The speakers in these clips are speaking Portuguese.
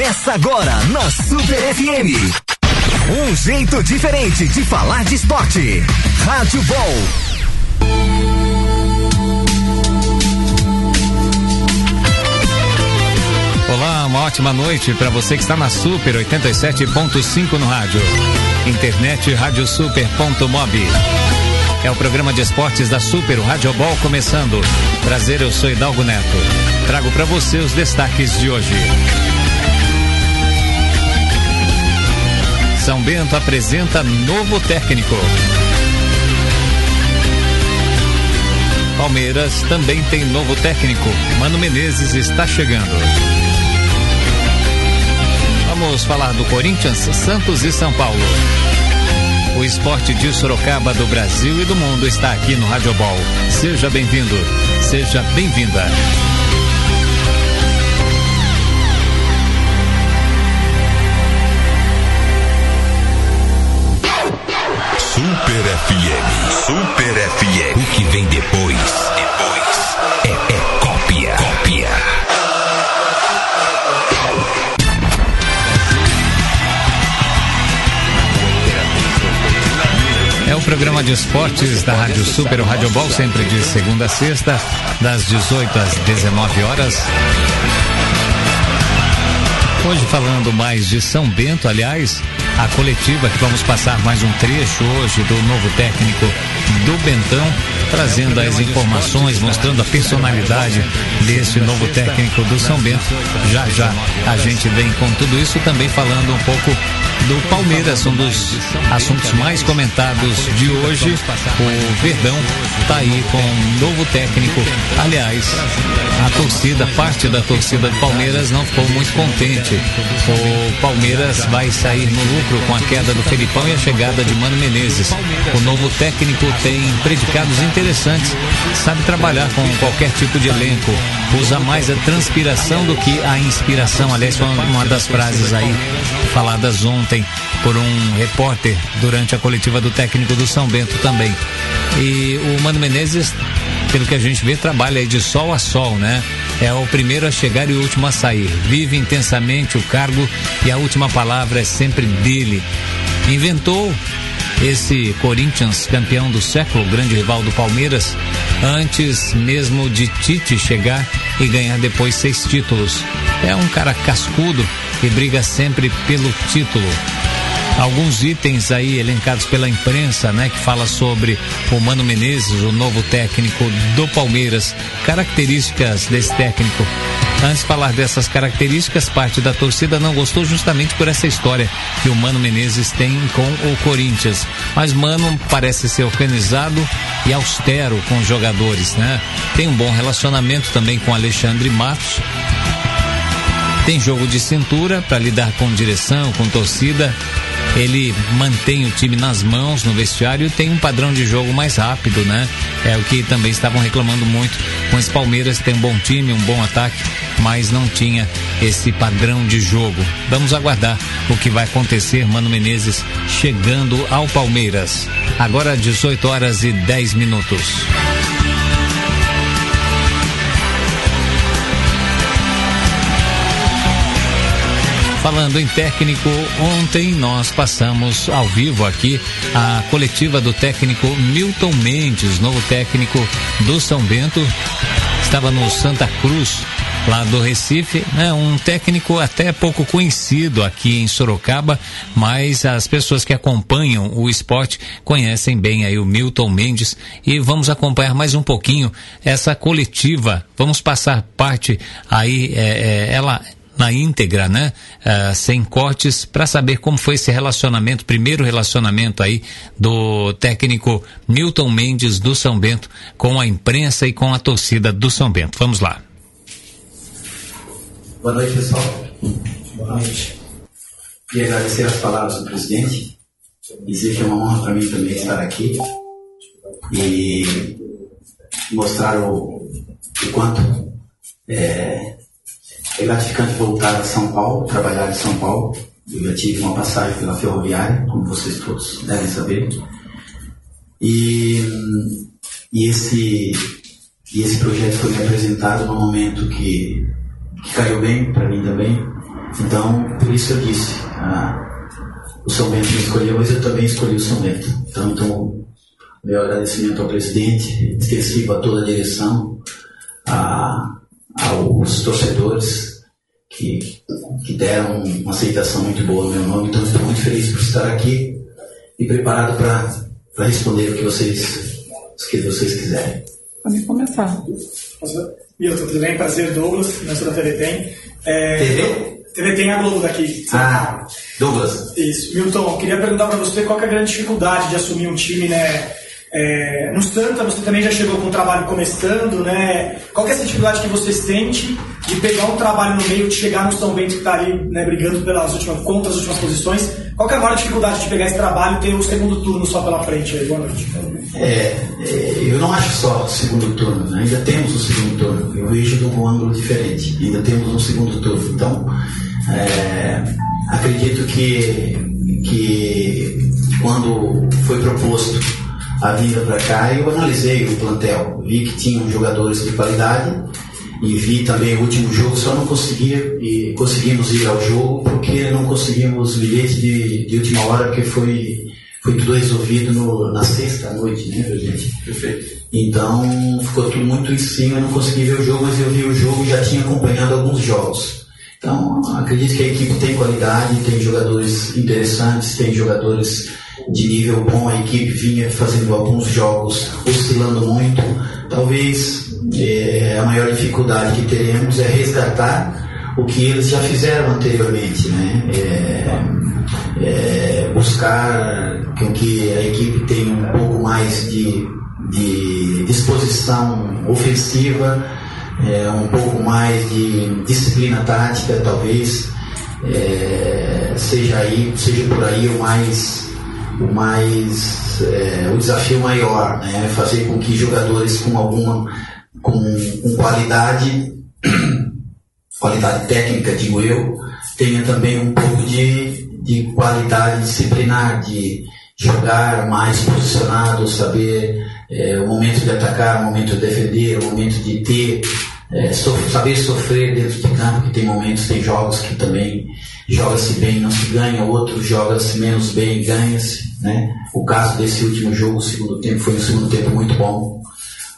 Começa agora na Super FM. Um jeito diferente de falar de esporte. Rádio Ball. Olá, uma ótima noite para você que está na Super 87.5 no rádio. Internet radiosuper.mob. É o programa de esportes da Super, o Rádio Ball começando. Prazer, eu sou Hidalgo Neto. Trago para você os destaques de hoje. São Bento apresenta novo técnico. Palmeiras também tem novo técnico. Mano Menezes está chegando. Vamos falar do Corinthians, Santos e São Paulo. O esporte de Sorocaba do Brasil e do mundo está aqui no Rádio Ball. Seja bem-vindo, seja bem-vinda. FM. Super FM. O que vem depois? Depois é, é cópia. Cópia. É o programa de esportes da Rádio Super, o Rádio Ball, sempre de segunda a sexta, das 18 às 19 horas. Hoje falando mais de São Bento, aliás, a coletiva que vamos passar mais um trecho hoje do novo técnico do Bentão, trazendo as informações, mostrando a personalidade desse novo técnico do São Bento. Já já a gente vem com tudo isso também falando um pouco do Palmeiras, um dos assuntos mais comentados de hoje. O Verdão está aí com um novo técnico. Aliás, a torcida, parte da torcida do Palmeiras não ficou muito contente. O Palmeiras vai sair no lucro com a queda do Felipão e a chegada de Mano Menezes. O novo técnico tem predicados interessantes, sabe trabalhar com qualquer tipo de elenco, usa mais a transpiração do que a inspiração. Aliás, foi uma das frases aí faladas ontem por um repórter durante a coletiva do técnico do São Bento também. E o Mano Menezes, pelo que a gente vê, trabalha de sol a sol, né? É o primeiro a chegar e o último a sair. Vive intensamente o cargo e a última palavra é sempre dele. Inventou esse Corinthians campeão do século, grande rival do Palmeiras, antes mesmo de Tite chegar e ganhar depois seis títulos. É um cara cascudo e briga sempre pelo título. Alguns itens aí elencados pela imprensa, né, que fala sobre o Mano Menezes, o novo técnico do Palmeiras, características desse técnico. Antes de falar dessas características, parte da torcida não gostou justamente por essa história que o Mano Menezes tem com o Corinthians. Mas Mano parece ser organizado e austero com os jogadores, né? Tem um bom relacionamento também com Alexandre Matos. Tem jogo de cintura para lidar com direção, com torcida ele mantém o time nas mãos no vestiário e tem um padrão de jogo mais rápido, né? É o que também estavam reclamando muito com esse Palmeiras, tem um bom time, um bom ataque, mas não tinha esse padrão de jogo. Vamos aguardar o que vai acontecer, Mano Menezes chegando ao Palmeiras. Agora 18 horas e 10 minutos. Falando em técnico, ontem nós passamos ao vivo aqui a coletiva do técnico Milton Mendes, novo técnico do São Bento. Estava no Santa Cruz, lá do Recife, né? Um técnico até pouco conhecido aqui em Sorocaba, mas as pessoas que acompanham o esporte conhecem bem aí o Milton Mendes e vamos acompanhar mais um pouquinho essa coletiva. Vamos passar parte aí, é, é, ela na íntegra, né? Uh, sem cortes, para saber como foi esse relacionamento, primeiro relacionamento aí do técnico Milton Mendes do São Bento com a imprensa e com a torcida do São Bento. Vamos lá. Boa noite, pessoal. Boa noite. Queria agradecer as palavras do presidente. Dizer que é uma honra para mim também estar aqui e mostrar o, o quanto é, é gratificante voltar a São Paulo, trabalhar em São Paulo. Eu já tive uma passagem pela ferroviária, como vocês todos devem saber. E, e, esse, e esse projeto foi me apresentado num momento que, que caiu bem para mim também. Então, por isso eu disse, ah, o São Bento me escolheu, mas eu também escolhi o São Bento. Então, então meu agradecimento ao presidente, extensivo a toda a direção, a, aos torcedores que, que deram uma aceitação muito boa ao meu nome. Então, estou muito feliz por estar aqui e preparado para responder o que vocês, o que vocês quiserem. Pode começar. Milton, tudo bem? Prazer, Douglas, nessa da TV Tem. É, TV? TV Tem a Globo daqui. Ah, Douglas. Isso. Milton, queria perguntar para você qual é a grande dificuldade de assumir um time, né? É, no Santa, você também já chegou com o trabalho começando, né? Qual é essa dificuldade que você sente de pegar um trabalho no meio, de chegar no São Bento que está ali, né, brigando pelas últimas, contra as últimas posições? Qual é a maior dificuldade de pegar esse trabalho e ter o segundo turno só pela frente? Boa noite. É, é, eu não acho só segundo turno, né? ainda temos o segundo turno. Eu vejo de um ângulo diferente. Ainda temos um segundo turno. Então, é, acredito que, que quando foi proposto a vinda para cá, eu analisei o plantel, vi que tinham jogadores de qualidade e vi também o último jogo, só não conseguia e conseguimos ir ao jogo porque não conseguimos bilhete de, de última hora, porque foi, foi tudo resolvido no, na sexta noite, né, gente? Perfeito. Então ficou tudo muito em cima, eu não consegui ver o jogo, mas eu vi o jogo e já tinha acompanhado alguns jogos. Então acredito que a equipe tem qualidade, tem jogadores interessantes, tem jogadores de nível bom, a equipe vinha fazendo alguns jogos oscilando muito. Talvez é, a maior dificuldade que teremos é resgatar o que eles já fizeram anteriormente, né? É, é, buscar com que a equipe tenha um pouco mais de, de disposição ofensiva, é, um pouco mais de disciplina tática, talvez é, seja aí, seja por aí o mais o mais é, o desafio maior, né? Fazer com que jogadores com alguma com, com qualidade qualidade técnica, digo eu, tenha também um pouco de, de qualidade disciplinar, de jogar mais posicionado, saber é, o momento de atacar, o momento de defender, o momento de ter, é, so, saber sofrer dentro de campo, que tem momentos, tem jogos que também joga-se bem, não se ganha, outros joga-se menos bem, ganha-se. Né? O caso desse último jogo, o segundo tempo, foi um segundo tempo muito bom,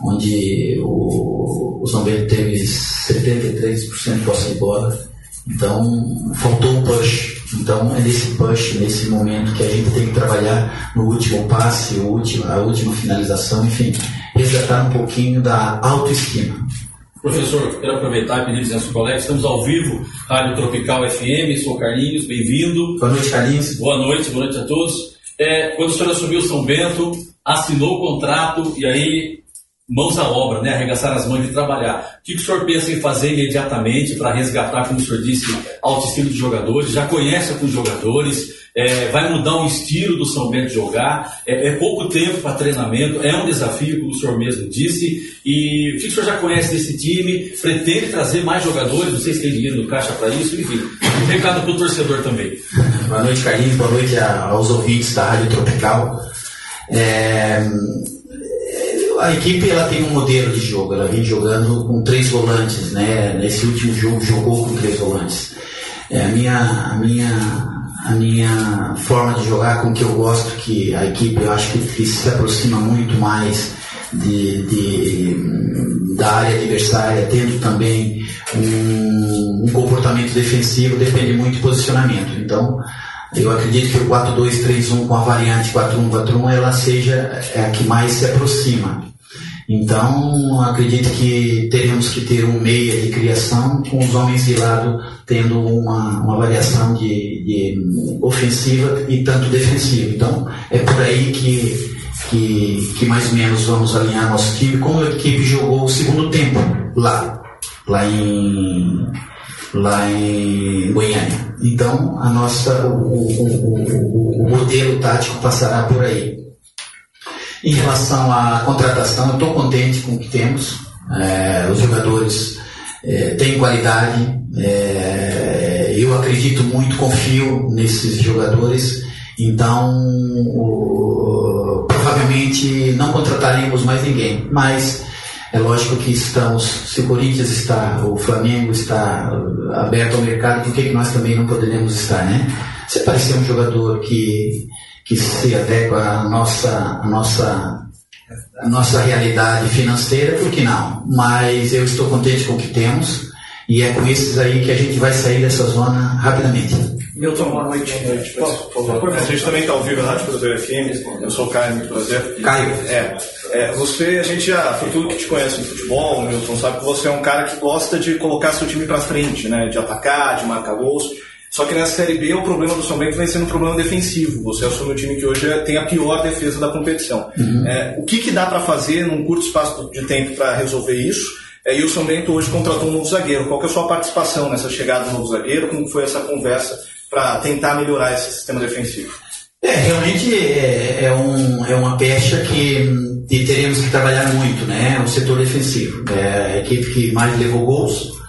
onde o, o Bento teve 73% de posse de bola. Então, faltou um push. Então, é nesse push, nesse momento que a gente tem que trabalhar no último passe, o último, a última finalização, enfim, resgatar um pouquinho da autoestima. Professor, quero aproveitar e pedir licença aos colegas. Estamos ao vivo, Rádio Tropical FM. Sou Carlinhos, bem-vindo. Boa noite, Carlinhos. Boa noite, boa noite a todos. É, quando o senhor assumiu São Bento, assinou o contrato e aí mãos à obra, né? arregaçar as mãos de trabalhar. O que o senhor pensa em fazer imediatamente para resgatar, como o senhor disse, a autoestima dos jogadores? Já conhece os jogadores? É, vai mudar o estilo do São Bento jogar? É, é pouco tempo para treinamento, é um desafio, como o senhor mesmo disse. E o que o senhor já conhece desse time? Pretende trazer mais jogadores? Sei se tem dinheiro no caixa para isso, enfim. Um recado para o torcedor também. Boa noite, Carlinhos. Boa noite aos ouvintes da Rádio Tropical. É, a equipe ela tem um modelo de jogo, ela vem jogando com três volantes, né? Nesse último jogo jogou com três volantes. É, a minha, a minha, a minha forma de jogar com que eu gosto que a equipe eu acho que, se aproxima muito mais de, de, da área adversária, tendo também um, um comportamento defensivo, depende muito do posicionamento. Então, eu acredito que o 4-2-3-1 com a variante 4-1-4-1 ela seja a que mais se aproxima. Então, acredito que teremos que ter um meia de criação com os homens de lado tendo uma, uma variação de, de ofensiva e tanto defensiva. Então, é por aí que, que, que mais ou menos vamos alinhar nosso time, como a equipe jogou o segundo tempo lá, lá em, lá em Goiânia. Então, a nossa, o, o, o, o modelo tático passará por aí. Em relação à contratação, estou contente com o que temos. É, os jogadores é, têm qualidade. É, eu acredito muito, confio nesses jogadores. Então, o, provavelmente não contrataremos mais ninguém. Mas É lógico que estamos, se o Corinthians está, o Flamengo está aberto ao mercado, por que, nós também não poderíamos estar, né? Se aparecer um jogador que, que se adequa à nossa, à nossa, à nossa realidade financeira, por que não? Mas eu estou contente com o que temos e é com esses aí que a gente vai sair dessa zona rapidamente. Milton, boa noite. Boa noite. Por favor? A gente também está ao vivo na Rádio Cruzeiro FM. Eu sou o Caio, muito prazer. Caio. É, é, você, a gente já, por tudo que te conhece no futebol, Milton, sabe que você é um cara que gosta de colocar seu time para frente, né? De atacar, de marcar gols. Só que nessa Série B o problema do São Bento vem sendo um problema defensivo. Você assume um time que hoje é, tem a pior defesa da competição. Uhum. É, o que, que dá para fazer num curto espaço de tempo para resolver isso? É, e o São Bento hoje contratou um novo zagueiro. Qual é a sua participação nessa chegada do novo zagueiro? Como foi essa conversa para tentar melhorar esse sistema defensivo? É, realmente é, é, um, é uma pecha que, que teremos que trabalhar muito, né? O setor defensivo. É a equipe que mais levou gols,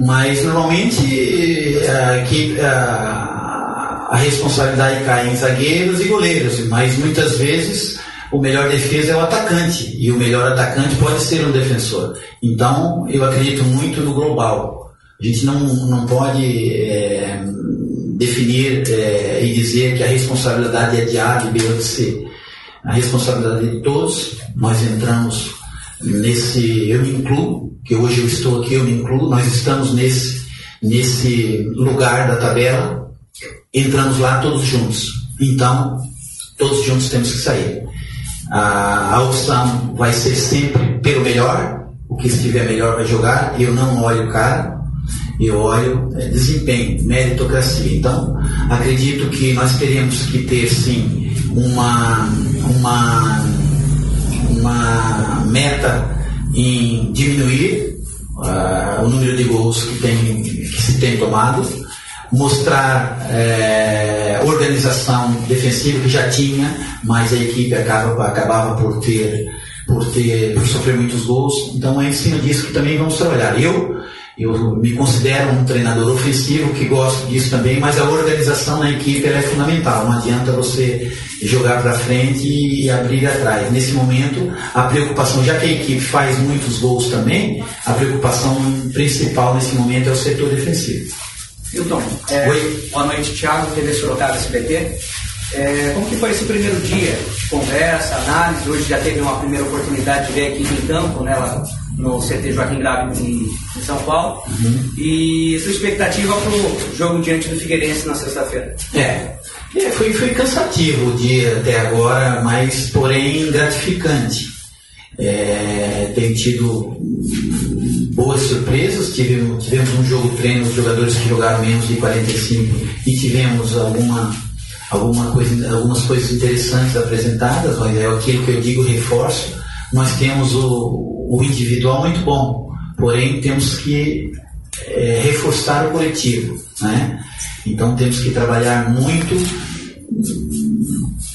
mas normalmente a, equipe, a, a responsabilidade cai em zagueiros e goleiros, mas muitas vezes o melhor defesa é o atacante e o melhor atacante pode ser um defensor. Então eu acredito muito no global. A gente não, não pode é, definir é, e dizer que a responsabilidade é de A, de B ou de C. A responsabilidade é de todos. Nós entramos nesse, eu me incluo, que hoje eu estou aqui, eu me incluo, nós estamos nesse, nesse lugar da tabela, entramos lá todos juntos. Então, todos juntos temos que sair. A, a opção vai ser sempre pelo melhor, o que estiver melhor vai jogar, eu não olho o cara, eu olho é, desempenho, meritocracia. Então, acredito que nós teremos que ter sim uma, uma, uma meta em diminuir uh, o número de gols que, tem, que se tem tomado, mostrar é, organização defensiva que já tinha, mas a equipe acaba, acabava por ter, por ter, por sofrer muitos gols. Então é em cima disso que também vamos trabalhar. Eu eu me considero um treinador ofensivo que gosto disso também, mas a organização na equipe é fundamental. Não adianta você jogar para frente e abrir atrás. Nesse momento, a preocupação, já que a equipe faz muitos gols também, a preocupação principal nesse momento é o setor defensivo. Hilton, é, Oi. boa noite, Thiago, TV Sorocaba SBT. É, como que foi esse primeiro dia de conversa, análise? Hoje já teve uma primeira oportunidade de ver a equipe em campo, né, lá no CT Joaquim Grave em, em São Paulo. Uhum. E sua expectativa para o jogo diante do Figueirense na sexta-feira? É, é, foi, foi cansativo o dia até agora, mas porém gratificante. É, tem tido boas surpresas, tivemos, tivemos um jogo treino, os jogadores que jogaram menos de 45 e tivemos alguma alguma coisa, algumas coisas interessantes apresentadas, mas é aquilo que eu digo, reforço. Nós temos o, o individual muito bom, porém temos que é, reforçar o coletivo. Né? Então temos que trabalhar muito,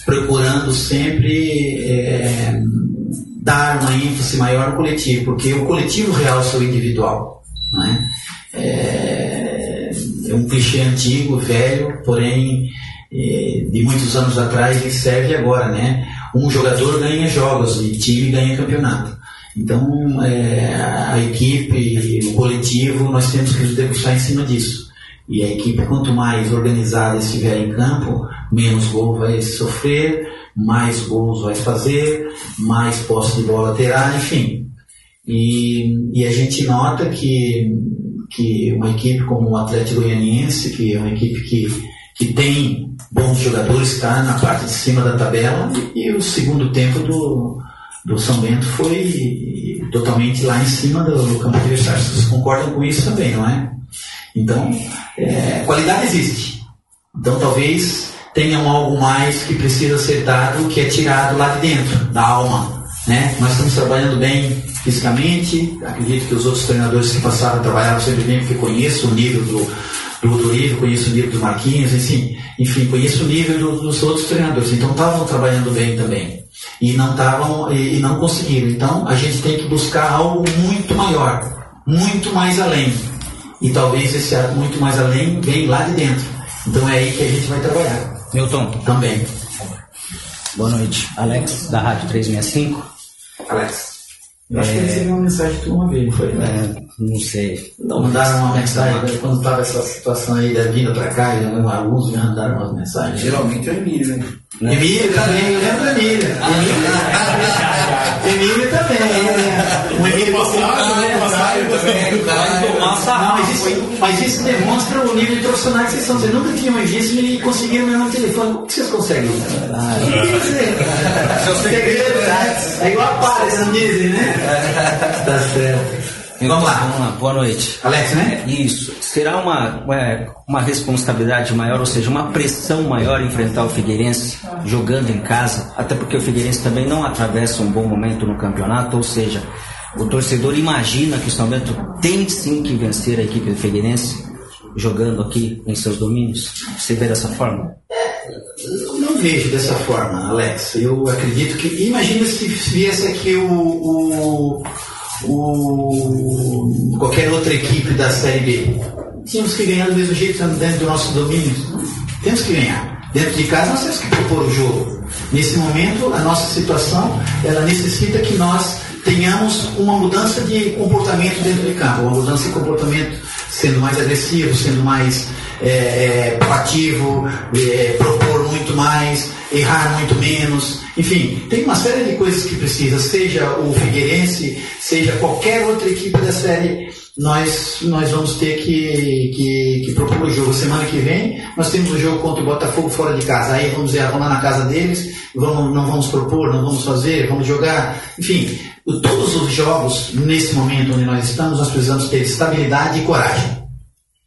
procurando sempre é, dar uma ênfase maior no coletivo, porque o coletivo realça o individual. Né? É, é um clichê antigo, velho, porém é, de muitos anos atrás e serve agora, né? Um jogador ganha jogos e time ganha campeonato. Então, é, a equipe, o coletivo, nós temos que nos debruçar em cima disso. E a equipe, quanto mais organizada estiver em campo, menos gol vai sofrer, mais gols vai fazer, mais posse de bola terá, enfim. E, e a gente nota que, que uma equipe como o Atlético Goianiense, que é uma equipe que que tem bons jogadores, está na parte de cima da tabela, e, o segundo tempo do, do São Bento foi totalmente lá em cima do, do campo adversário. Vocês concordam com isso também, não é? Então, é, qualidade existe. Então, talvez tenham algo mais que precisa ser dado, que é tirado lá de dentro, da alma. Né? Nós estamos trabalhando bem fisicamente, acredito que os outros treinadores que passaram trabalharam sempre bem, porque conheço o nível do, do, do livro, conheço o nível do Marquinhos, enfim, enfim conheço o nível do, dos outros treinadores. Então estavam trabalhando bem também. E não estavam e, e não conseguiram. Então a gente tem que buscar algo muito maior, muito mais além. E talvez esse algo muito mais além vem lá de dentro. Então é aí que a gente vai trabalhar. Milton. Também. Boa noite. Alex, da Rádio 365. Alex. Eu acho que ele recebeu uma mensagem de uma vez, foi? É, não sei. Então mandaram uma mensagem né, quando estava essa situação aí da vinda pra cá, e alguns já mandaram umas mensagens. Geralmente é o Emílio, né? Emílio também, eu lembro da Emília. Emília também, né? O Emílio passado, né? Passado também. Não, mas isso, mas isso demonstra o nível de profissionais que vocês são. Vocês nunca tinham visto e conseguiram meu telefone. O que vocês conseguem? Ah, é igual a Paris, não dizem, né? Tá certo. Então, vamos lá. Vamos lá. Boa noite. Alex, né? Isso. Será uma, uma, uma responsabilidade maior, ou seja, uma pressão maior enfrentar o Figueirense jogando em casa, até porque o Figueirense também não atravessa um bom momento no campeonato, ou seja, o torcedor imagina que o São Bento tem sim que vencer a equipe do Figueirense jogando aqui em seus domínios. Você vê dessa forma? Não vejo dessa forma, Alex. Eu acredito que. Imagina se viesse aqui o, o o, qualquer outra equipe da Série B. Tínhamos que ganhar do mesmo jeito dentro do nosso domínio. Temos que ganhar. Dentro de casa nós temos que propor o jogo. Nesse momento, a nossa situação, ela necessita que nós tenhamos uma mudança de comportamento dentro de campo, uma mudança de comportamento sendo mais agressivo, sendo mais é, é, proativo, é, propor muito mais, errar muito menos. Enfim, tem uma série de coisas que precisa, seja o Figueirense, seja qualquer outra equipe da série, nós, nós vamos ter que, que, que propor o jogo. Semana que vem, nós temos o jogo contra o Botafogo fora de casa. Aí vamos dizer, vamos lá na casa deles, vamos, não vamos propor, não vamos fazer, vamos jogar. Enfim, todos os jogos, nesse momento onde nós estamos, nós precisamos ter estabilidade e coragem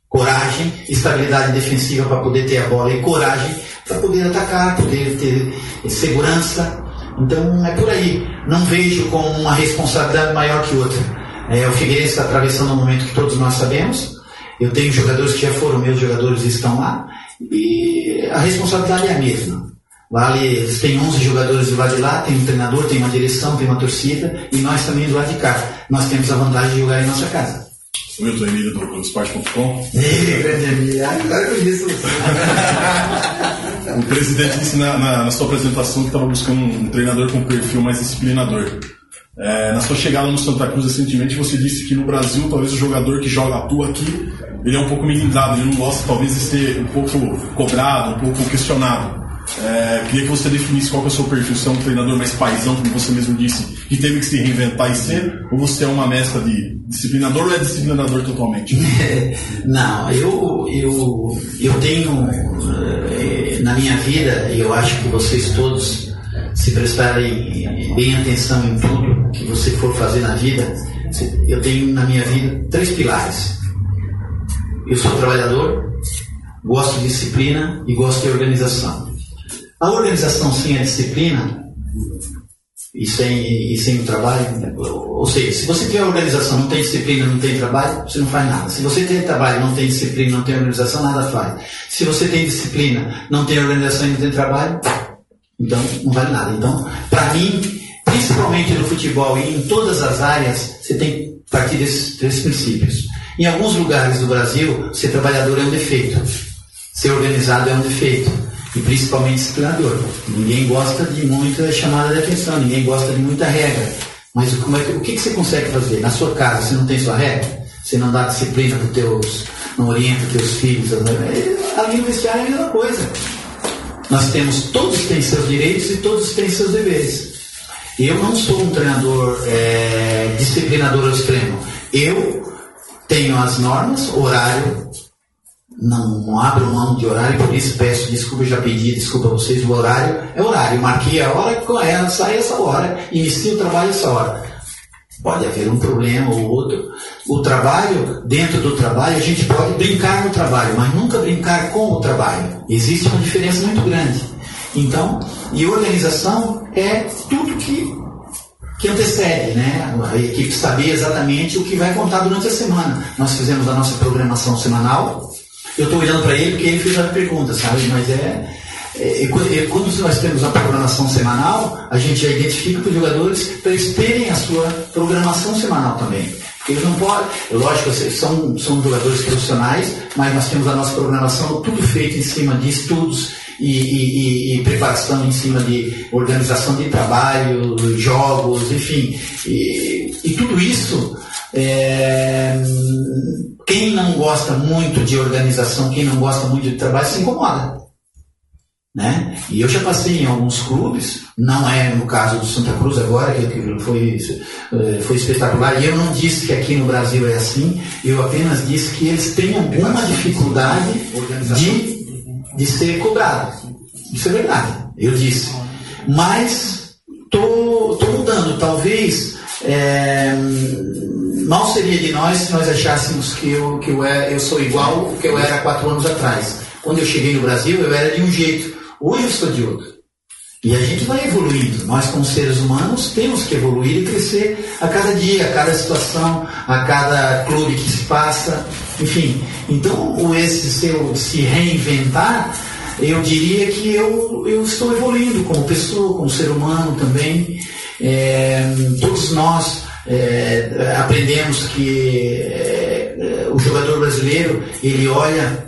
coragem, estabilidade defensiva para poder ter a bola e coragem para poder atacar, poder ter segurança. Então é por aí. Não vejo como uma responsabilidade maior que outra. É, o Figueirense está atravessando um momento que todos nós sabemos. Eu tenho jogadores que já foram meus jogadores e estão lá. E a responsabilidade é a mesma. Vale, eles têm 11 jogadores do lado de lá, tem um treinador, tem uma direção, tem uma torcida, e nós também do lado de cá. Nós temos a vantagem de jogar em nossa casa. O Milton Emílio do Globoesporte.com. grande Emílio, agora eu conheço O presidente disse na, na, na sua apresentação que estava buscando um, um, treinador com perfil mais disciplinador. É, na sua chegada no Santa Cruz recentemente, você disse que no Brasil, talvez o jogador que joga atua aqui, ele é um pouco melindrado, ele não gosta talvez de ser um pouco cobrado, um pouco questionado. É, queria que você definisse qual é o seu perfil. Você é um treinador mais paisão, como você mesmo disse, que teve que se reinventar e ser, ou você é uma mestra de disciplinador ou é disciplinador totalmente? Não, eu, eu, eu tenho eh, na minha vida, e eu acho que vocês todos, se prestarem bem atenção em tudo que você for fazer na vida, eu tenho na minha vida três pilares. Eu sou trabalhador, gosto de disciplina e gosto de organização. A organização sem a disciplina e sem, e sem o trabalho, ou seja, se você tem organização, não tem disciplina, não tem trabalho, você não faz nada. Se você tem trabalho, não tem disciplina, não tem organização, nada faz. Se você tem disciplina, não tem organização e não tem trabalho, então não vale nada. Então, para mim, principalmente no futebol e em todas as áreas, você tem que partir desses três princípios. Em alguns lugares do Brasil, ser trabalhador é um defeito, ser organizado é um defeito e principalmente disciplinador. Ninguém gosta de muita chamada de atenção, ninguém gosta de muita regra. Mas como é que, o que, que você consegue fazer? Na sua casa, você não tem sua regra? Você não dá disciplina para os teus, não orienta os teus filhos? Ali no vestiário é a mesma coisa. Nós temos, todos têm seus direitos e todos têm seus deveres. Eu não sou um treinador é, disciplinador extremo. Eu tenho as normas, horário, não, não abro mão de horário, por isso peço desculpa, já pedi desculpa a vocês, o horário é horário, marquei a hora, é, sai essa hora, inicio o trabalho essa hora. Pode haver um problema ou outro. O trabalho, dentro do trabalho, a gente pode brincar no trabalho, mas nunca brincar com o trabalho. Existe uma diferença muito grande. Então, e organização é tudo que, que antecede, né? A equipe saber exatamente o que vai contar durante a semana. Nós fizemos a nossa programação semanal, eu estou olhando para ele porque ele fez a pergunta, sabe? Mas é, é, quando nós temos a programação semanal, a gente já identifica para os jogadores para eles terem a sua programação semanal também. Eles não podem, lógico, são, são jogadores profissionais, mas nós temos a nossa programação tudo feito em cima de estudos e, e, e preparação em cima de organização de trabalho, jogos, enfim. E, e tudo isso, é, quem não gosta muito de organização, quem não gosta muito de trabalho, se incomoda. Né? E eu já passei em alguns clubes, não é no caso do Santa Cruz agora, que foi, eh, foi espetacular, e eu não disse que aqui no Brasil é assim, eu apenas disse que eles têm alguma dificuldade de, de ser cobrados. Isso é verdade, eu disse. Mas estou mudando, talvez é, mal seria de nós se nós achássemos que eu, que eu, é, eu sou igual ao que eu era quatro anos atrás. Quando eu cheguei no Brasil, eu era de um jeito. Hoje eu sou de outro. E a gente vai evoluindo. Nós, como seres humanos, temos que evoluir e crescer a cada dia, a cada situação, a cada clube que se passa, enfim. Então, esse seu se reinventar, eu diria que eu, eu estou evoluindo como pessoa, como ser humano também. É, todos nós é, aprendemos que é, o jogador brasileiro ele olha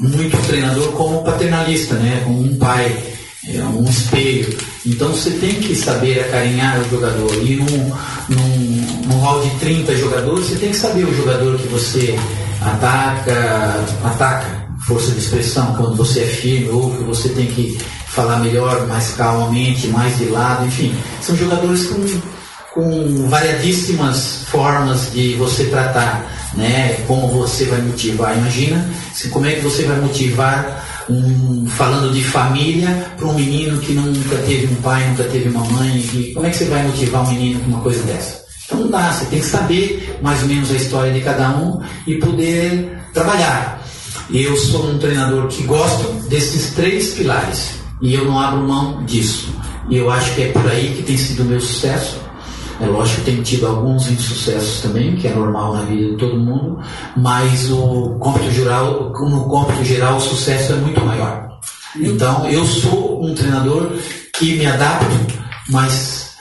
muito o treinador como paternalista, né? como um pai, é um espelho. Então você tem que saber acarinhar o jogador. E num, num, num hall de 30 jogadores, você tem que saber o jogador que você ataca, ataca, força de expressão, quando você é firme, ou que você tem que falar melhor, mais calmamente, mais de lado, enfim. São jogadores com, com variadíssimas formas de você tratar né? Como você vai motivar? Imagina se, como é que você vai motivar um, falando de família para um menino que nunca teve um pai, nunca teve uma mãe. E como é que você vai motivar um menino com uma coisa dessa? Então não dá, você tem que saber mais ou menos a história de cada um e poder trabalhar. Eu sou um treinador que gosto desses três pilares e eu não abro mão disso. E eu acho que é por aí que tem sido o meu sucesso é lógico que tem tido alguns insucessos também, que é normal na vida de todo mundo, mas o cômputo geral, no cômputo geral o sucesso é muito maior. Então eu sou um treinador que me adapto, mas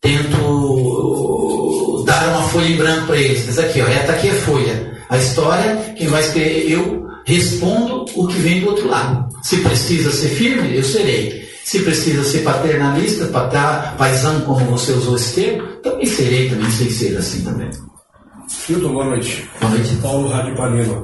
tento dar uma folha em branco para eles. Diz aqui, ó, esta aqui é folha. A história, quem vai escrever, eu respondo o que vem do outro lado. Se precisa ser firme, eu serei. Se precisa ser paternalista, paisão, como você usou esse termo, também serei, também sei ser assim também. Milton, boa noite. Boa noite. Paulo Rádio Panema.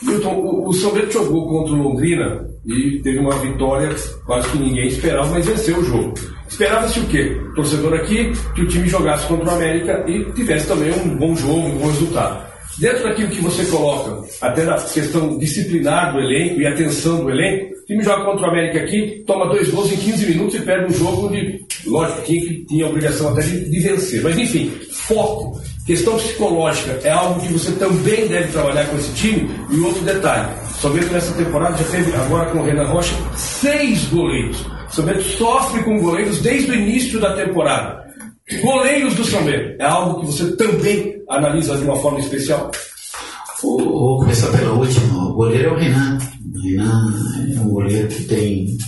Milton, o, o São Bento jogou contra o Londrina e teve uma vitória quase que ninguém esperava, mas venceu o jogo. Esperava-se o quê? O torcedor aqui, que o time jogasse contra o América e tivesse também um bom jogo, um bom resultado. Dentro daquilo que você coloca, até da questão disciplinar do elenco e atenção do elenco, time joga contra o América aqui, toma dois gols em 15 minutos e perde um jogo de. Lógico, que tinha a obrigação até de, de vencer. Mas enfim, foco, questão psicológica é algo que você também deve trabalhar com esse time. E outro detalhe: somente nessa temporada já teve, agora com o Renan Rocha, seis goleiros. Somente sofre com goleiros desde o início da temporada. Goleiros do São Bento, é algo que você também analisa de uma forma especial? Vou começar pela última. O goleiro é o Renan. Renan é um goleiro que tem,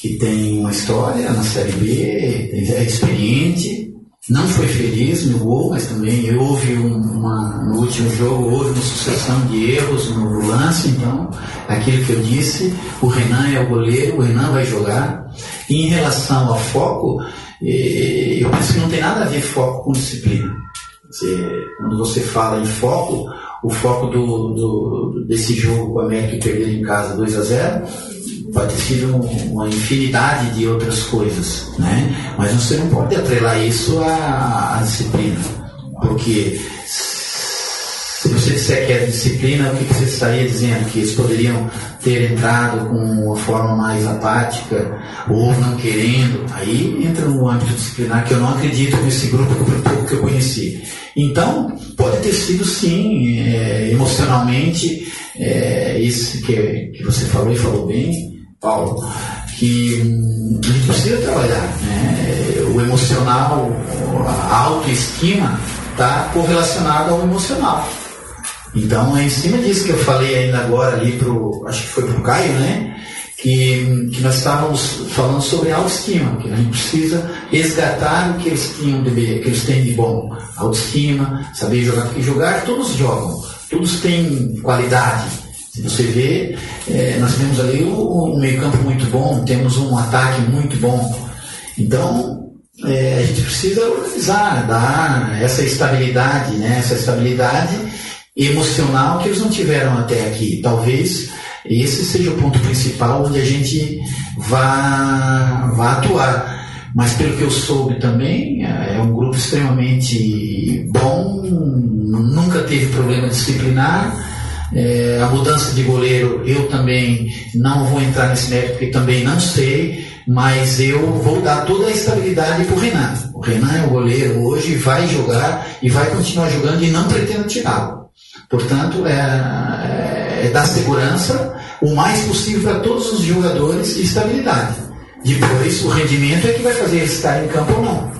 que tem uma história na Série B, é experiente, não foi feliz no gol, mas também houve uma, no último jogo houve uma sucessão de erros no lance, então aquilo que eu disse, o Renan é o goleiro, o Renan vai jogar. E em relação ao foco, eu penso que não tem nada a ver foco com disciplina. Você, quando você fala em foco, o foco do, do desse jogo com a América perder em casa 2 a 0 pode ter sido uma infinidade de outras coisas, né? Mas você não pode atrelar isso à, à disciplina, porque se você disser que é disciplina, o que você estaria dizendo? Que eles poderiam ter entrado com uma forma mais apática ou não querendo? Aí entra no âmbito disciplinar que eu não acredito nesse grupo pouco que eu conheci. Então, pode ter sido sim, é, emocionalmente, é, isso que, que você falou e falou bem, Paulo, que hum, a gente precisa trabalhar. Né? O emocional, a autoestima está correlacionada ao emocional. Então é em cima disso que eu falei ainda agora ali pro, acho que foi pro Caio, né? que, que nós estávamos falando sobre autoestima, que a gente precisa resgatar o que eles tinham de, que eles têm de bom. Autoestima, saber jogar, porque jogar todos jogam, todos têm qualidade. Se você vê, é, nós temos ali um, um meio-campo muito bom, temos um ataque muito bom. Então, é, a gente precisa organizar, dar essa estabilidade, né? essa estabilidade emocional que eles não tiveram até aqui. Talvez esse seja o ponto principal onde a gente vá, vá atuar. Mas pelo que eu soube também, é um grupo extremamente bom, nunca teve problema disciplinar. É, a mudança de goleiro, eu também não vou entrar nesse mérito, porque também não sei, mas eu vou dar toda a estabilidade para o Renan. O Renan é o goleiro hoje, vai jogar e vai continuar jogando e não pretendo tirá-lo. Portanto, é, é dar segurança o mais possível para todos os jogadores e estabilidade. Depois, o rendimento é que vai fazer ele estar em campo ou não.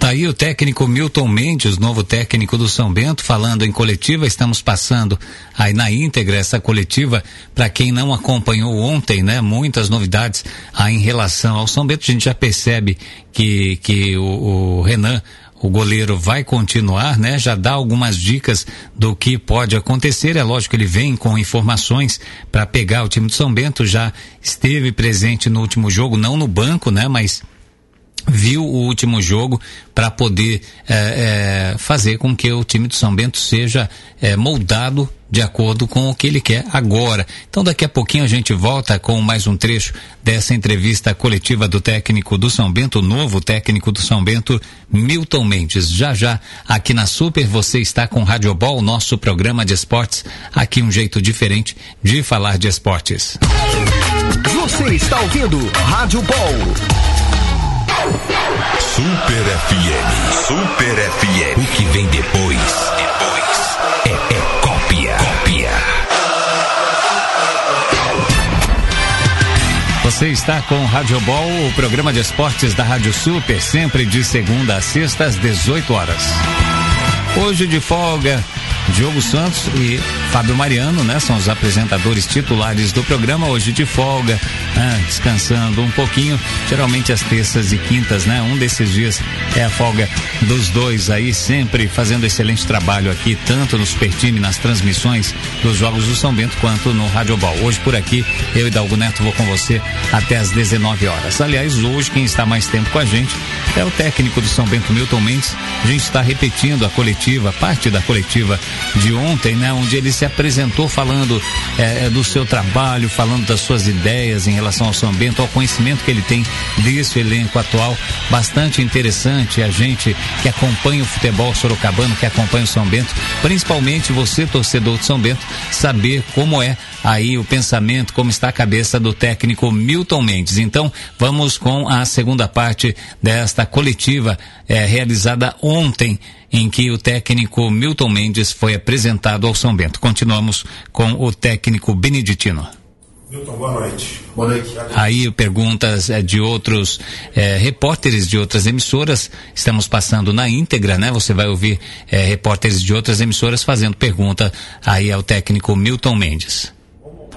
Tá aí o técnico Milton Mendes, novo técnico do São Bento, falando em coletiva. Estamos passando aí na íntegra essa coletiva para quem não acompanhou ontem, né? Muitas novidades aí em relação ao São Bento. A gente já percebe que, que o, o Renan o goleiro vai continuar, né? Já dá algumas dicas do que pode acontecer. É lógico que ele vem com informações para pegar o time do São Bento. Já esteve presente no último jogo, não no banco, né? Mas viu o último jogo para poder é, é, fazer com que o time do São Bento seja é, moldado de acordo com o que ele quer agora. Então daqui a pouquinho a gente volta com mais um trecho dessa entrevista coletiva do técnico do São Bento, novo técnico do São Bento, Milton Mendes. Já já aqui na Super você está com Rádio Ball, nosso programa de esportes, aqui um jeito diferente de falar de esportes. Você está ouvindo Rádio Ball. Super FM. Super FM. O que vem depois? Depois é, é cópia. Cópia. Você está com Rádio Ball, o programa de esportes da Rádio Super, sempre de segunda a sexta às 18 horas. Hoje de folga, Diogo Santos e Fábio Mariano, né? São os apresentadores titulares do programa, hoje de folga, né? descansando um pouquinho, geralmente às terças e quintas, né? Um desses dias é a folga dos dois aí, sempre fazendo excelente trabalho aqui, tanto no Super Time, nas transmissões dos Jogos do São Bento, quanto no Rádio Ball. Hoje por aqui, eu e Dalgo Neto vou com você até às 19 horas. Aliás, hoje quem está mais tempo com a gente é o técnico do São Bento, Milton Mendes. A gente está repetindo a coletiva, parte da coletiva de ontem, né? Onde ele se apresentou falando é, do seu trabalho, falando das suas ideias em relação ao São Bento, ao conhecimento que ele tem desse elenco atual, bastante interessante. A gente que acompanha o futebol sorocabano, que acompanha o São Bento, principalmente você, torcedor de São Bento, saber como é aí o pensamento, como está a cabeça do técnico Milton Mendes. Então, vamos com a segunda parte desta coletiva é, realizada ontem, em que o técnico Milton Mendes foi apresentado ao São Bento. Continuamos com o técnico Beneditino. Milton, boa noite. Boa noite. Aí perguntas é, de outros é, repórteres de outras emissoras. Estamos passando na íntegra, né? Você vai ouvir é, repórteres de outras emissoras fazendo pergunta aí ao técnico Milton Mendes. Como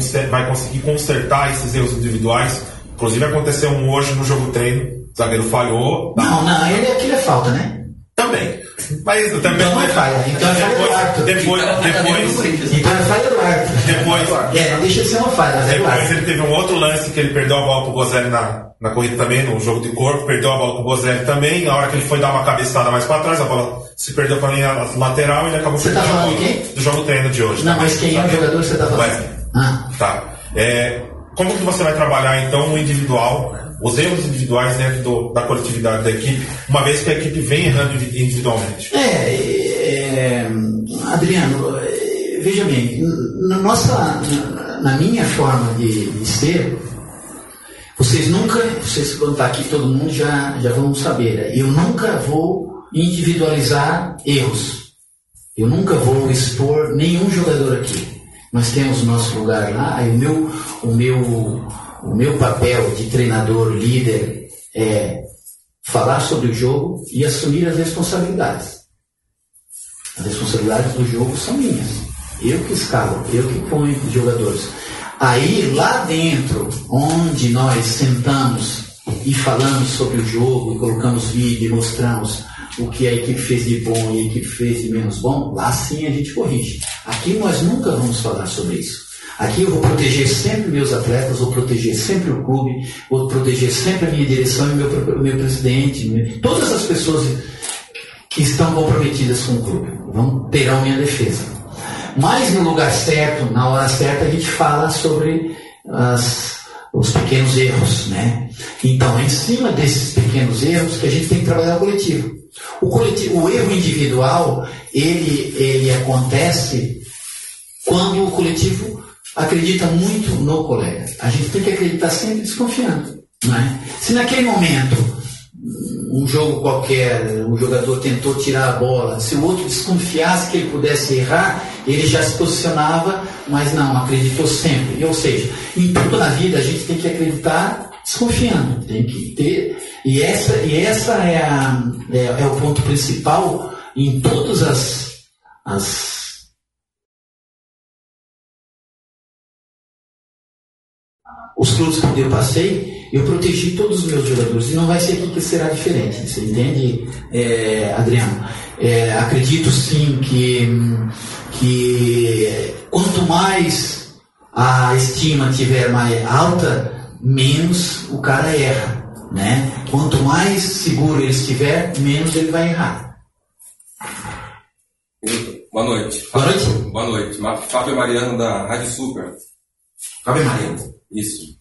você vai conseguir consertar esses erros individuais? Inclusive aconteceu um hoje no jogo treino. O zagueiro falhou. Não, não, ele, aquilo é falta, né? Também. Mas também Então não é falha. Então é falha do árbitro. Depois, depois, Então é falha do árbitro. depois, É, não deixa de ser uma falha, mas é do depois ele teve um outro lance que ele perdeu a bola pro Bozelli na, na corrida também, no jogo de corpo, perdeu a bola pro Bozelli também. Na hora que ele foi dar uma cabeçada mais pra trás, a bola se perdeu pra linha lateral e ele acabou Você tá falando quem? do jogo treino de hoje. Não, mas quem é o jogador você tá falando? Ah, Tá. É, como que você vai trabalhar então o individual, os erros individuais dentro do- da coletividade da equipe, uma vez que a equipe vem errando indivi- individualmente? É, é, Adriano, é, veja bem, na, nossa, na, minha forma de, ser, vocês nunca, vocês quando está aqui todo mundo já, já vão saber, né? eu nunca vou individualizar erros. Eu nunca vou expor nenhum jogador aqui. Nós temos nosso lugar lá, o meu, o meu, o meu papel de treinador, líder, é falar sobre o jogo e assumir as responsabilidades. As responsabilidades do jogo são minhas. Eu que escalo, eu que ponho jogadores. Aí lá dentro, onde nós sentamos e falamos sobre o jogo, colocamos vídeo e mostramos o que a equipe fez de bom e a equipe fez de menos bom, lá sim a gente corrige. Aqui nós nunca vamos falar sobre isso. Aqui eu vou proteger sempre meus atletas, vou proteger sempre o clube, vou proteger sempre a minha direção e meu, meu presidente, todas as pessoas que estão comprometidas com o clube. Vão terão minha defesa. Mas no lugar certo, na hora certa, a gente fala sobre as, os pequenos erros, né? Então, é em cima desses pequenos erros que a gente tem que trabalhar o coletivo. O, coletivo, o erro individual, ele, ele acontece quando o coletivo acredita muito no colega. A gente tem que acreditar sempre desconfiando. Não é? Se naquele momento, um jogo qualquer, um jogador tentou tirar a bola, se o outro desconfiasse que ele pudesse errar, ele já se posicionava, mas não, acreditou sempre. Ou seja, em tudo na vida a gente tem que acreditar desconfiando, tem que ter. E essa, e essa é, a, é, é o ponto principal em todas as, as os clubes que eu passei, eu protegi todos os meus jogadores. E não vai ser que será diferente. Você entende, é, Adriano? É, acredito sim que, que quanto mais a estima tiver mais alta, menos o cara erra. Né? Quanto mais seguro ele estiver, menos ele vai errar. Boa noite. Boa noite. Boa noite. Fábio Mariano da Rádio Super. Fábio Mariano. Isso.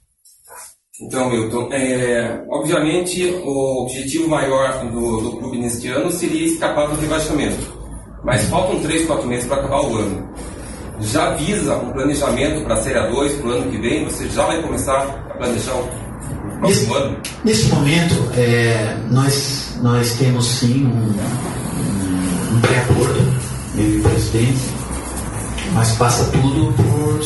Então, Milton, é, obviamente o objetivo maior do, do clube neste ano seria escapar do rebaixamento. Mas faltam 3, 4 meses para acabar o ano. Já visa um planejamento para a Série A2 para o ano que vem? Você já vai começar a planejar o próximo ano? Nesse momento, é, nós, nós temos sim um, um, um pré-acordo, eu e o presidente, mas passa tudo por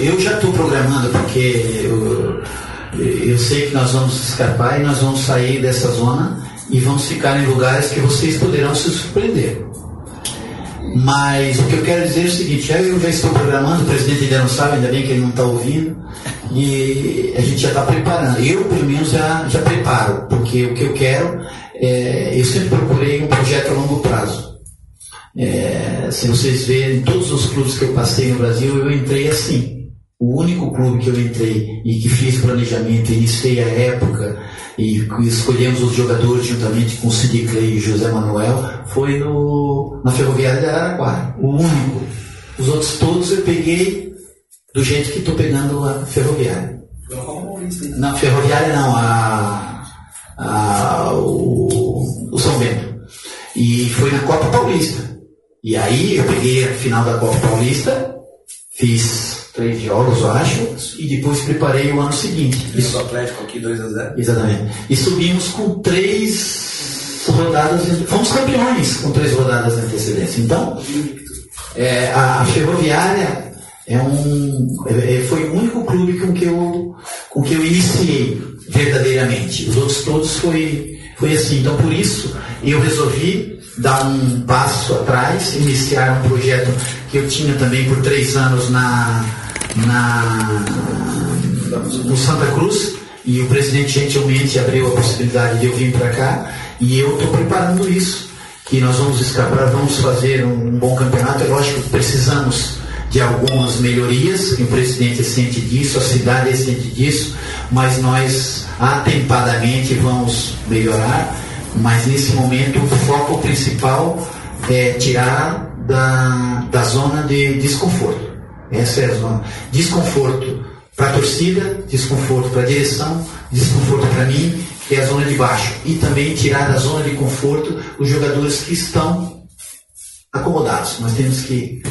eu já estou programando, porque eu, eu sei que nós vamos escapar e nós vamos sair dessa zona e vamos ficar em lugares que vocês poderão se surpreender. Mas o que eu quero dizer é o seguinte, eu já estou programando, o presidente ainda não sabe, ainda bem que ele não está ouvindo, e a gente já está preparando. Eu, pelo menos, já, já preparo, porque o que eu quero, é, eu sempre procurei um projeto a longo prazo. É, se vocês verem, todos os clubes que eu passei no Brasil, eu entrei assim. O único clube que eu entrei e que fiz planejamento, iniciei a época e escolhemos os jogadores juntamente com o Cid Clay e José Manuel foi no, na Ferroviária de Araraquara. O único. Os outros todos eu peguei do jeito que estou pegando a Ferroviária. Na Ferroviária não, a, a, o, o São Bento. E foi na Copa Paulista. E aí eu peguei a final da Copa Paulista, fiz três jogos, eu acho, e depois preparei o ano seguinte. Isso do Atlético aqui 2x0. Exatamente. E subimos com três rodadas, fomos campeões com três rodadas de antecedência. Então, é, a, a Ferroviária é um, é, é, foi o único clube com que eu, com que eu iniciei verdadeiramente. Os outros todos foi, foi assim. Então, por isso, eu resolvi dar um passo atrás, iniciar um projeto que eu tinha também por três anos na, na no Santa Cruz. E o presidente gentilmente abriu a possibilidade de eu vir para cá. E eu estou preparando isso que nós vamos escapar, vamos fazer um bom campeonato. É lógico que precisamos de algumas melhorias, que o presidente sente disso, a cidade sente disso, mas nós atempadamente vamos melhorar mas nesse momento o foco principal é tirar da, da zona de desconforto. Essa é a zona. Desconforto para a torcida, desconforto para a direção, desconforto para mim, que é a zona de baixo. E também tirar da zona de conforto os jogadores que estão acomodados. Nós temos que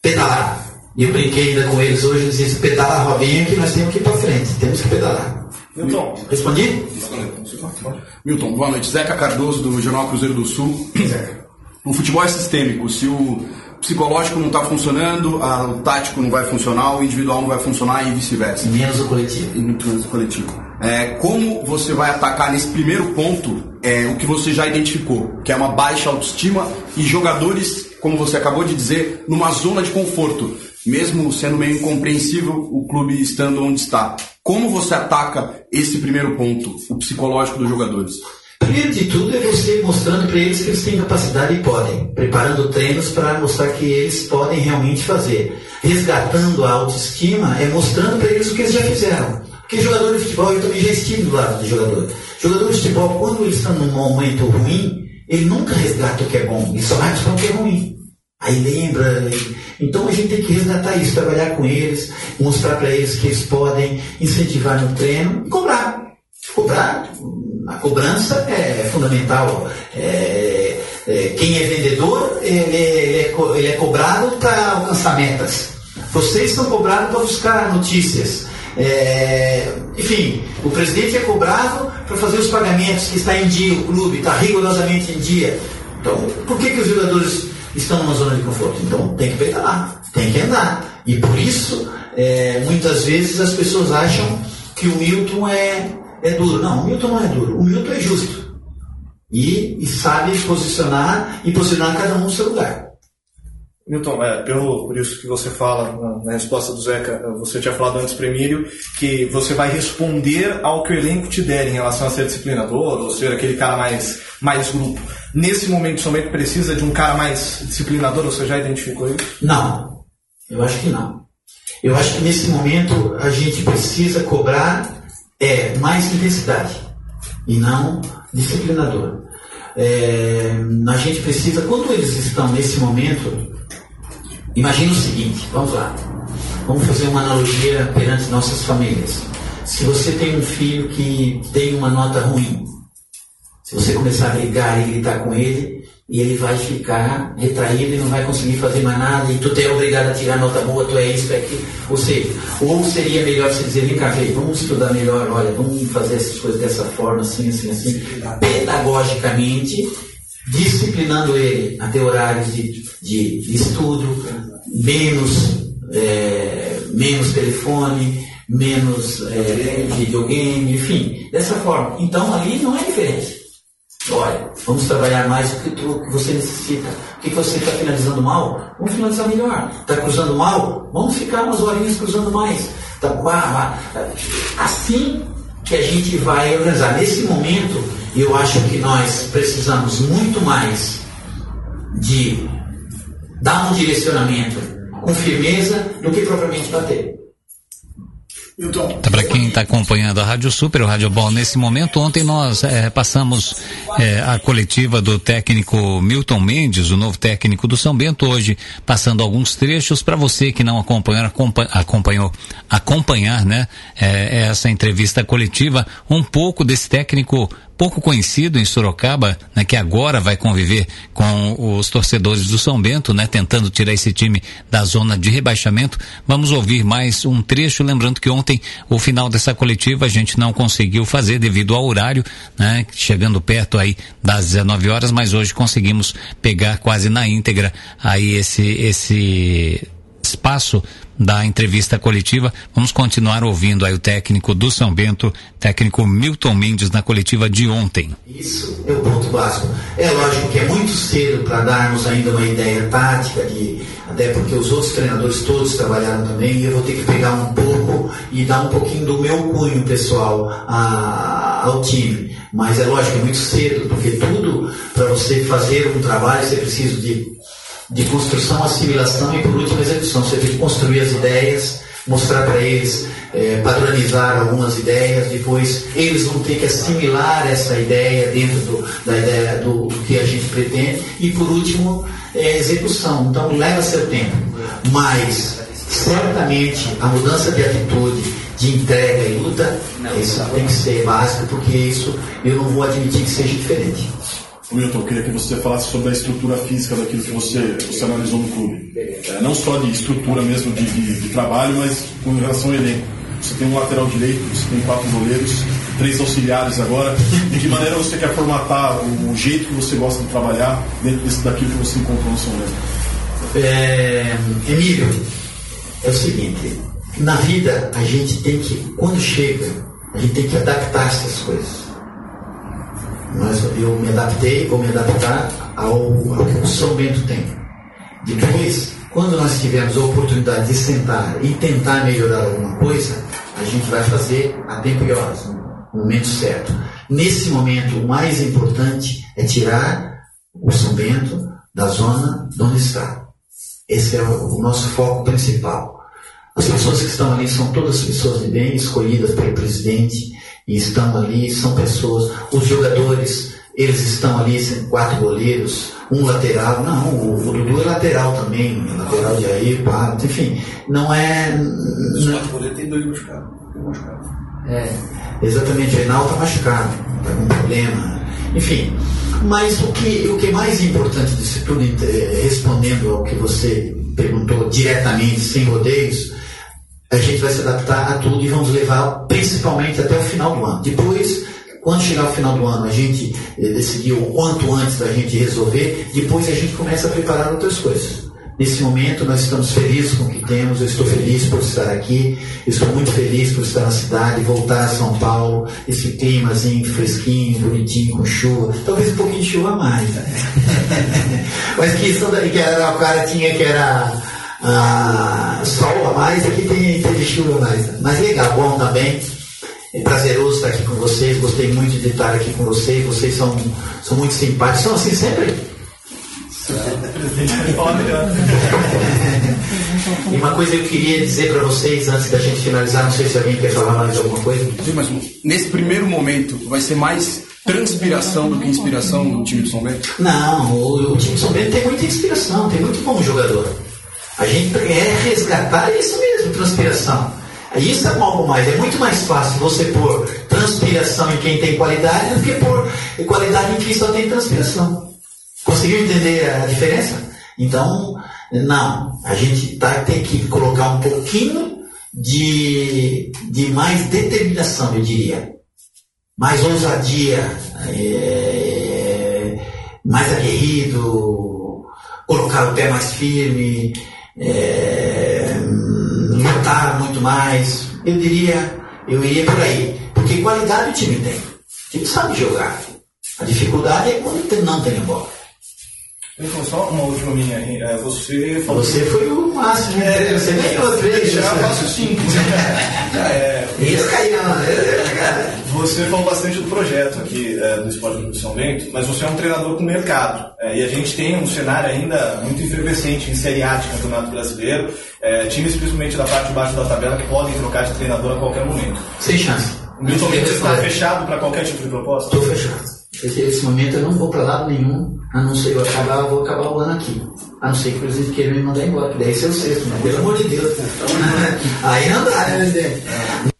pedalar. E eu brinquei ainda com eles hoje, dizia, pedala a que nós temos que ir para frente, temos que pedalar. Milton, respondi? Milton, boa noite. Zeca Cardoso, do Jornal Cruzeiro do Sul. O futebol é sistêmico. Se o psicológico não está funcionando, o tático não vai funcionar, o individual não vai funcionar e vice-versa. Menos o coletivo. E muito menos o coletivo. É, como você vai atacar nesse primeiro ponto é, o que você já identificou, que é uma baixa autoestima e jogadores, como você acabou de dizer, numa zona de conforto, mesmo sendo meio incompreensível o clube estando onde está. Como você ataca esse primeiro ponto, o psicológico dos jogadores? Primeiro de tudo é você mostrando para eles que eles têm capacidade e podem, preparando treinos para mostrar que eles podem realmente fazer. Resgatando a autoestima é mostrando para eles o que eles já fizeram. Porque jogador de futebol, eu também já estive do lado do jogador. Jogador de futebol, quando eles estão num momento ruim, ele nunca resgata o que é bom, ele só buscar o que é ruim. Aí lembra. Então a gente tem que resgatar isso, trabalhar com eles, mostrar para eles que eles podem incentivar no treino e cobrar. Cobrar. A cobrança é fundamental. É, é, quem é vendedor, ele, é, ele é cobrado para alcançar metas. Vocês são cobrados para buscar notícias. É, enfim, o presidente é cobrado para fazer os pagamentos que está em dia, o clube está rigorosamente em dia. Então, por que, que os jogadores estão numa zona de conforto? Então, tem que pedalar, tem que andar. E por isso, é, muitas vezes as pessoas acham que o Milton é, é duro. Não, o Milton não é duro, o Milton é justo. E, e sabe posicionar e posicionar cada um no seu lugar. Milton, é, pelo, por isso que você fala na, na, resposta do Zeca, você tinha falado antes para Emílio, que você vai responder ao que o elenco te der em relação a ser disciplinador ou ser aquele cara mais, mais grupo. Nesse momento, somente precisa de um cara mais disciplinador, você já identificou isso? Não, eu acho que não. Eu acho que nesse momento a gente precisa cobrar é, mais intensidade e não disciplinador. É, a gente precisa, quando eles estão nesse momento, Imagina o seguinte, vamos lá. Vamos fazer uma analogia perante nossas famílias. Se você tem um filho que tem uma nota ruim, se você começar a brigar e gritar com ele, e ele vai ficar retraído e não vai conseguir fazer mais nada, e tu é obrigado a tirar nota boa, tu é isso, é aquilo. Ou seja, ou seria melhor você dizer, vem cá, ver, vamos estudar melhor, olha, vamos fazer essas coisas dessa forma, assim, assim, assim, pedagogicamente, disciplinando ele a ter horários de, de, de estudo, menos, é, menos telefone, menos é, videogame, enfim, dessa forma. Então ali não é diferente. Olha, vamos trabalhar mais o que, tu, que você necessita. O que você está finalizando mal? Vamos finalizar melhor. Está cruzando mal? Vamos ficar umas horinhas cruzando mais. Tá, assim que a gente vai organizar. Nesse momento, eu acho que nós precisamos muito mais de dar um direcionamento com firmeza do que propriamente bater. Tá para quem está acompanhando a Rádio Super, o Rádio Ball, nesse momento, ontem nós é, passamos é, a coletiva do técnico Milton Mendes, o novo técnico do São Bento, hoje passando alguns trechos para você que não acompanhou, acompanhou acompanhar, né, é, essa entrevista coletiva, um pouco desse técnico pouco conhecido em Sorocaba, né, que agora vai conviver com os torcedores do São Bento, né, tentando tirar esse time da zona de rebaixamento. Vamos ouvir mais um trecho, lembrando que ontem o final dessa coletiva a gente não conseguiu fazer devido ao horário, né, chegando perto aí das 19 horas, mas hoje conseguimos pegar quase na íntegra aí esse esse espaço da entrevista coletiva. Vamos continuar ouvindo aí o técnico do São Bento, técnico Milton Mendes, na coletiva de ontem. Isso é o ponto básico. É lógico que é muito cedo para darmos ainda uma ideia tática, de, até porque os outros treinadores todos trabalharam também, e eu vou ter que pegar um pouco e dar um pouquinho do meu cunho pessoal a, ao time. Mas é lógico, é muito cedo, porque tudo, para você fazer um trabalho, você precisa de de construção, assimilação e, por último, execução. Você tem que construir as ideias, mostrar para eles, é, padronizar algumas ideias, depois eles vão ter que assimilar essa ideia dentro do, da ideia do, do, que a gente pretende e, por último, é, execução. Então, leva seu tempo, mas certamente a mudança de atitude, de entrega e luta, isso tem que ser básico, porque isso eu não vou admitir que seja diferente. Milton, eu queria que você falasse sobre a estrutura física daquilo que você, você analisou no clube. É, não só de estrutura mesmo de, de, de, trabalho, mas com relação ao elenco. Você tem um lateral direito, você tem quatro goleiros, três auxiliares agora. De que maneira você quer formatar o, o jeito que você gosta de trabalhar dentro desse, daquilo que você encontrou no São Bento? É, Emílio, é o seguinte, na vida a gente tem que, quando chega A gente tem que adaptar essas coisas. Mas eu me adaptei, vou me adaptar ao, ao que o São Bento tem. Depois, quando nós tivermos a oportunidade de sentar e tentar melhorar alguma coisa, a gente vai fazer a tempo e horas, no momento certo. Nesse momento, o mais importante é tirar o São Bento da zona de onde está. Esse é o, o nosso foco principal. As pessoas que estão ali são todas pessoas de bem, escolhidas pelo presidente, e estão ali, são pessoas, os jogadores, eles estão ali, são quatro goleiros, um lateral, não, o, o Dudu é lateral também, é lateral de aí, pá, enfim, não é. Os quatro goleiros tem dois machucados. machucado. É, exatamente, o Reinaldo está machucado, está com problema, enfim. Mas o que, o que é mais importante disso tudo, eh, respondendo ao que você perguntou diretamente, sem rodeios, a gente vai se adaptar a tudo e vamos levar principalmente até o final do ano. Depois, quando chegar o final do ano, a gente eh, decidir o quanto antes da gente resolver, depois a gente começa a preparar outras coisas. Nesse momento nós estamos felizes com o que temos, eu estou feliz por estar aqui, estou muito feliz por estar na cidade, voltar a São Paulo, esse climazinho fresquinho, bonitinho, com chuva, talvez um pouquinho de chuva a mais, né? Mas que isso que era, o cara tinha que era ah, sol a mais, aqui tem, teve chuva mais. Mas legal, bom também. É prazeroso estar aqui com vocês, gostei muito de estar aqui com vocês, vocês são, são muito simpáticos, são assim sempre? e uma coisa eu queria dizer para vocês antes da gente finalizar, não sei se alguém quer falar mais alguma coisa. Sim, mas nesse primeiro momento vai ser mais transpiração do que inspiração no time do São Bento? Não, o, o time do São Bento tem muita inspiração, tem muito bom jogador. A gente é resgatar isso mesmo, transpiração. Isso é algo mais, é muito mais fácil você pôr transpiração em quem tem qualidade do que pôr qualidade em quem só tem transpiração. Conseguiu entender a diferença? Então, não. A gente tá, tem que colocar um pouquinho de, de mais determinação, eu diria. Mais ousadia, é, mais aguerrido, colocar o pé mais firme, é, lutar muito mais. Eu diria, eu iria por aí. Porque qualidade o time tem. O time sabe jogar. A dificuldade é quando não tem a bola. Então, só uma última minha aí. É, você falou. Você foi o máximo, é, você ganhou três. Já faço cinco. é, Isso caiu, né? Você falou bastante do projeto aqui é, do Esporte do São Bento, mas você é um treinador com mercado. É, e a gente tem um cenário ainda muito efervescente em Série A de Campeonato Brasileiro. É, times, principalmente da parte de baixo da tabela, que podem trocar de treinador a qualquer momento. Sem chance. O Milton Mendes está fechado para qualquer tipo de proposta? Estou fechado. Nesse momento eu não vou para lado nenhum, a não ser eu acabar, eu vou acabar o ano aqui. A não ser que inclusive queiram me mandar embora, que daí esse é o sexto, mas pelo amor de Deus. Aí não dá, né, presidente?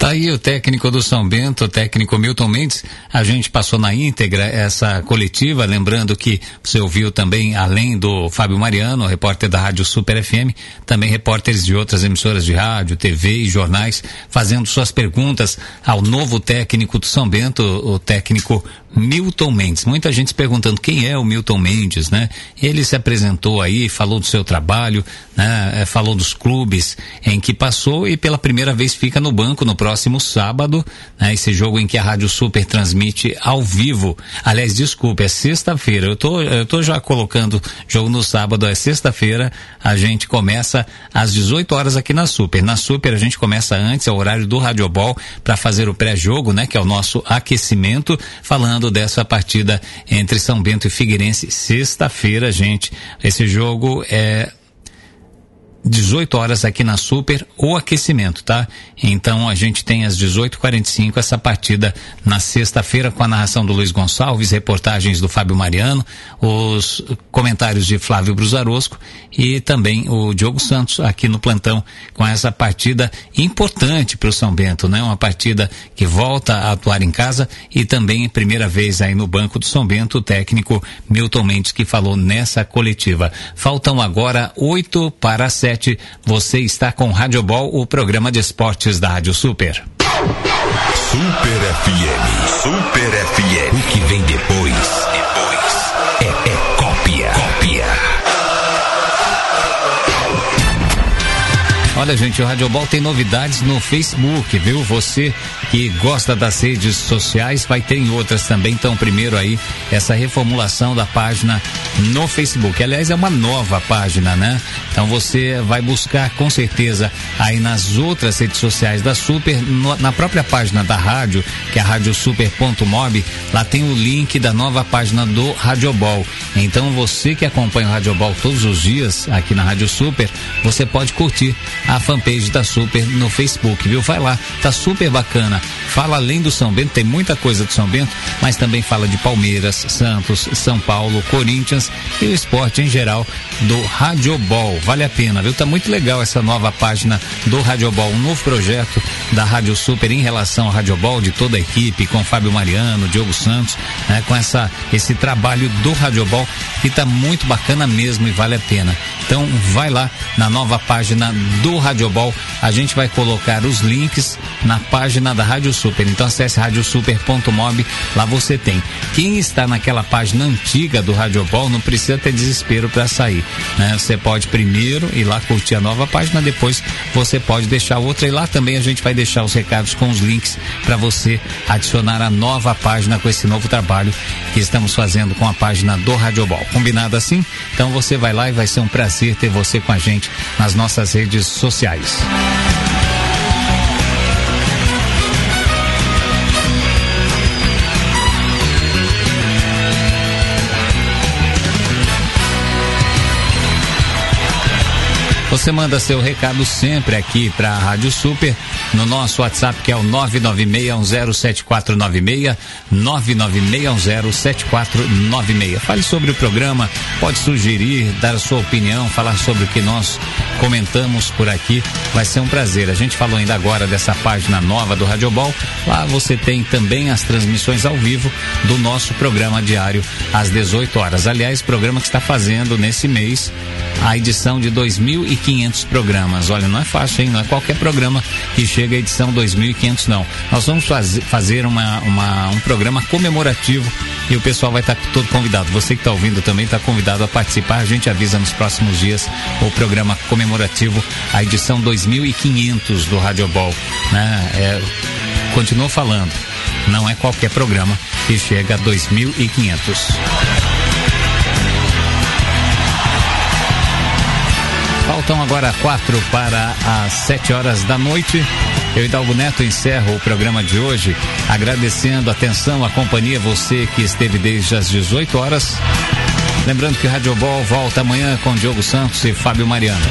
Tá aí o técnico do São Bento, o técnico Milton Mendes. A gente passou na íntegra essa coletiva, lembrando que você ouviu também, além do Fábio Mariano, repórter da Rádio Super FM, também repórteres de outras emissoras de rádio, TV e jornais, fazendo suas perguntas ao novo técnico do São Bento, o técnico Milton Mendes. Muita gente se perguntando quem é o Milton Mendes, né? Ele se apresentou aí, falou do seu trabalho, né? Falou dos clubes em que passou e pela primeira vez fica no banco no próximo sábado, né? Esse jogo em que a Rádio Super transmite ao vivo. Aliás, desculpe, é sexta-feira. Eu tô, eu tô já colocando jogo no sábado, é sexta-feira. A gente começa às 18 horas aqui na Super. Na Super a gente começa antes, é o horário do Radiobol, para fazer o pré-jogo, né? Que é o nosso aquecimento, falando dessa partida entre São Bento e Figueirense, sexta-feira, gente. Esse jogo é 18 horas aqui na Super, o aquecimento, tá? Então a gente tem às 18h45 essa partida na sexta-feira com a narração do Luiz Gonçalves, reportagens do Fábio Mariano, os comentários de Flávio Brusarosco e também o Diogo Santos aqui no plantão com essa partida importante para o São Bento, né? Uma partida que volta a atuar em casa e também primeira vez aí no banco do São Bento, o técnico Milton Mendes que falou nessa coletiva. Faltam agora oito para sete você está com Rádio Ball, o programa de esportes da Rádio Super. Super FM. Super FM. O que vem? Depois Olha, gente, o Radiobol tem novidades no Facebook, viu? Você que gosta das redes sociais vai ter em outras também. Então, primeiro aí, essa reformulação da página no Facebook. Aliás, é uma nova página, né? Então você vai buscar com certeza aí nas outras redes sociais da Super, no, na própria página da rádio, que é a radiosuper.mob, lá tem o link da nova página do Radiobol. Então você que acompanha o Radiobol todos os dias aqui na Rádio Super, você pode curtir a fanpage da Super no Facebook, viu? Vai lá, tá super bacana. Fala além do São Bento, tem muita coisa do São Bento, mas também fala de Palmeiras, Santos, São Paulo, Corinthians e o esporte em geral do Radiobol. Vale a pena, viu? Tá muito legal essa nova página do Radiobol, um novo projeto da Rádio Super em relação ao Radiobol, de toda a equipe, com Fábio Mariano, Diogo Santos, né? Com essa, esse trabalho do Radiobol que tá muito bacana mesmo e vale a pena. Então vai lá na nova página do Radiobol, a gente vai colocar os links na página da Rádio Super. Então acesse radiosuper.mob, lá você tem. Quem está naquela página antiga do Radiobol não precisa ter desespero para sair, né? Você pode primeiro ir lá curtir a nova página, depois você pode deixar outra e lá também a gente vai deixar os recados com os links para você adicionar a nova página com esse novo trabalho que estamos fazendo com a página do Radiobol. Combinado assim? Então você vai lá e vai ser um prazer ter você com a gente nas nossas redes sociais sociais. Você manda seu recado sempre aqui para a Rádio Super no nosso WhatsApp que é o 996107496, 996107496. Fale sobre o programa, pode sugerir, dar a sua opinião, falar sobre o que nós comentamos por aqui. Vai ser um prazer. A gente falou ainda agora dessa página nova do Radiobol. Lá você tem também as transmissões ao vivo do nosso programa diário às 18 horas. Aliás, programa que está fazendo nesse mês a edição de 2015 2.500 programas. Olha, não é fácil, hein? Não é qualquer programa que chega à edição 2.500, não. Nós vamos faz, fazer uma, uma, um programa comemorativo e o pessoal vai estar tá todo convidado. Você que está ouvindo também está convidado a participar. A gente avisa nos próximos dias o programa comemorativo, a edição 2.500 do Rádio Ball. Né? É, continuo falando, não é qualquer programa que chega a 2.500. Faltam agora quatro para as sete horas da noite. Eu, Hidalgo Neto, encerro o programa de hoje agradecendo a atenção, a companhia, você que esteve desde as 18 horas. Lembrando que o Rádio Ball volta amanhã com Diogo Santos e Fábio Mariano.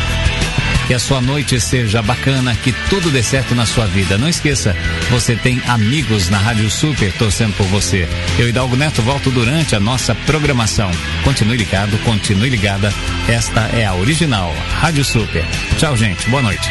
Que a sua noite seja bacana, que tudo dê certo na sua vida. Não esqueça, você tem amigos na Rádio Super torcendo por você. Eu, Hidalgo Neto, volto durante a nossa programação. Continue ligado, continue ligada. Esta é a original Rádio Super. Tchau, gente. Boa noite.